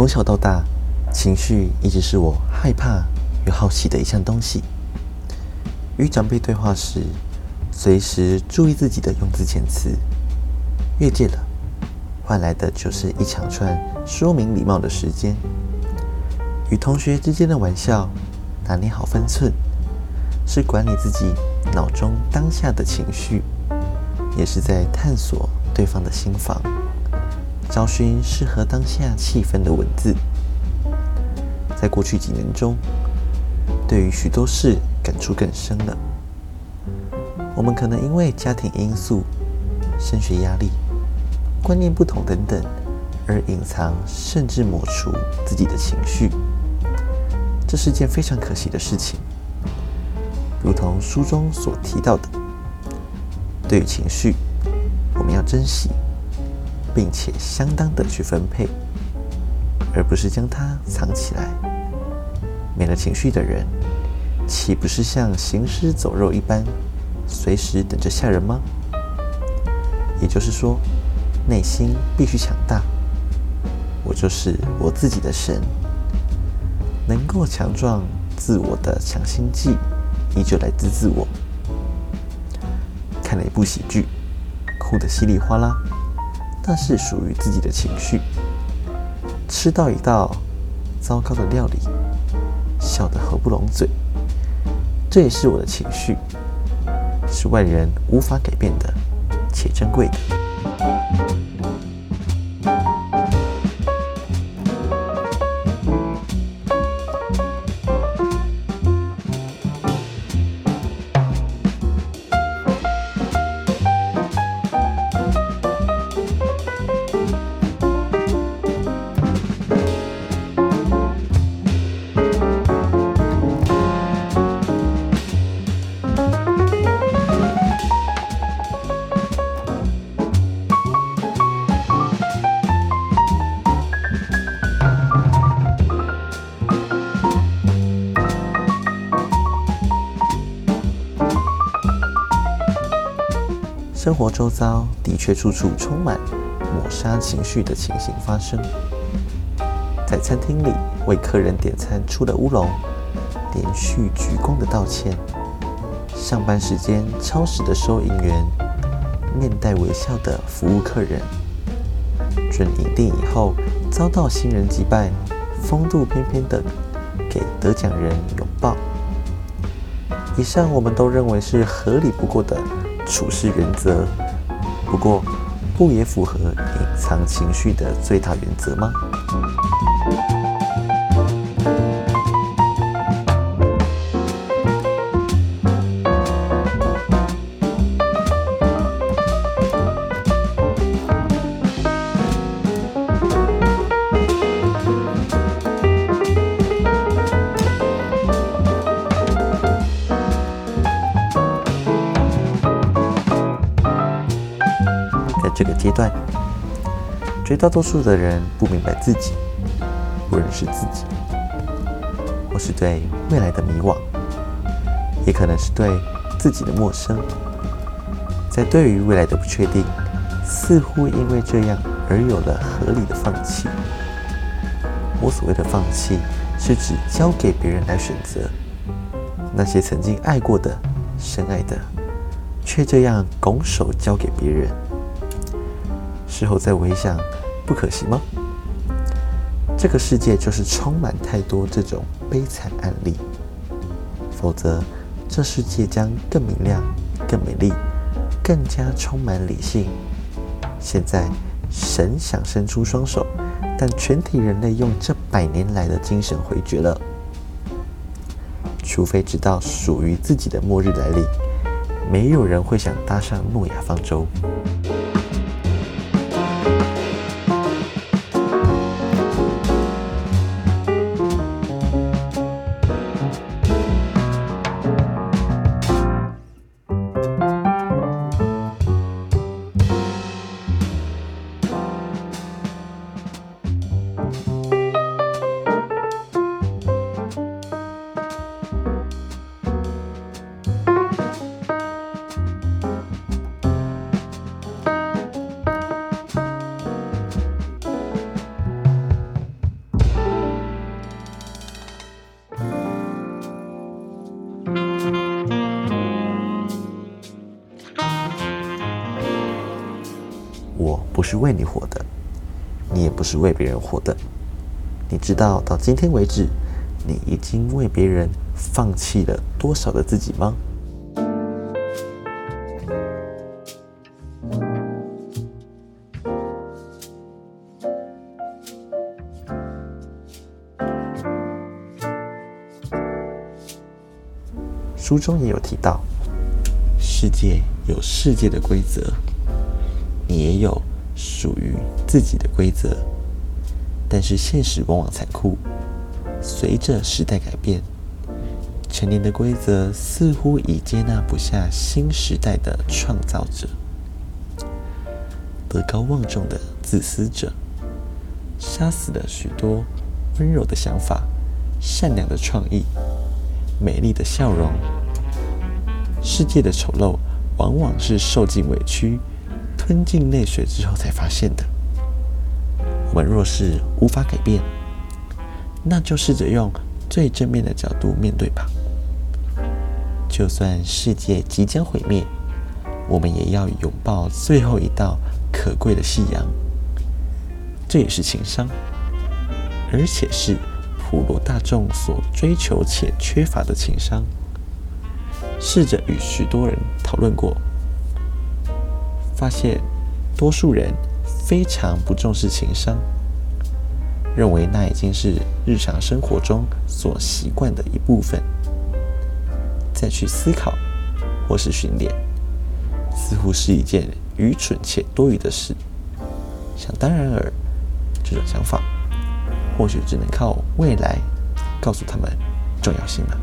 从小到大，情绪一直是我害怕与好奇的一项东西。与长辈对话时，随时注意自己的用字遣词，越界了，换来的就是一长串说明礼貌的时间。与同学之间的玩笑，拿捏好分寸，是管理自己脑中当下的情绪，也是在探索对方的心房。找寻适合当下气氛的文字。在过去几年中，对于许多事感触更深了。我们可能因为家庭因素、升学压力、观念不同等等，而隐藏甚至抹除自己的情绪，这是件非常可惜的事情。如同书中所提到的，对于情绪，我们要珍惜。并且相当的去分配，而不是将它藏起来。没了情绪的人，岂不是像行尸走肉一般，随时等着吓人吗？也就是说，内心必须强大。我就是我自己的神，能够强壮自我的强心剂，依旧来自自我。看了一部喜剧，哭得稀里哗啦。那是属于自己的情绪。吃到一道糟糕的料理，笑得合不拢嘴，这也是我的情绪，是外人无法改变的，且珍贵的。生活周遭的确处处充满抹杀情绪的情形发生。在餐厅里为客人点餐出了乌龙，连续鞠躬的道歉；上班时间超时的收银员，面带微笑的服务客人；准银定以后遭到新人击败，风度翩翩的给得奖人拥抱。以上我们都认为是合理不过的。处事原则，不过不也符合隐藏情绪的最大原则吗？阶段，绝大多数的人不明白自己，不认识自己，或是对未来的迷惘，也可能是对自己的陌生。在对于未来的不确定，似乎因为这样而有了合理的放弃。我所谓的放弃，是指交给别人来选择那些曾经爱过的、深爱的，却这样拱手交给别人。事后再回想，不可惜吗？这个世界就是充满太多这种悲惨案例，否则这世界将更明亮、更美丽、更加充满理性。现在神想伸出双手，但全体人类用这百年来的精神回绝了。除非直到属于自己的末日来临，没有人会想搭上诺亚方舟。我不是为你活的，你也不是为别人活的。你知道到今天为止，你已经为别人放弃了多少的自己吗？书中也有提到，世界有世界的规则，你也有属于自己的规则。但是现实往往残酷，随着时代改变，成年的规则似乎已接纳不下新时代的创造者。德高望重的自私者，杀死了许多温柔的想法、善良的创意、美丽的笑容。世界的丑陋，往往是受尽委屈、吞进泪水之后才发现的。我们若是无法改变，那就试着用最正面的角度面对吧。就算世界即将毁灭，我们也要拥抱最后一道可贵的夕阳。这也是情商，而且是普罗大众所追求且缺乏的情商。试着与许多人讨论过，发现多数人非常不重视情商，认为那已经是日常生活中所习惯的一部分。再去思考或是训练，似乎是一件愚蠢且多余的事。想当然尔，这种想法或许只能靠未来告诉他们重要性了。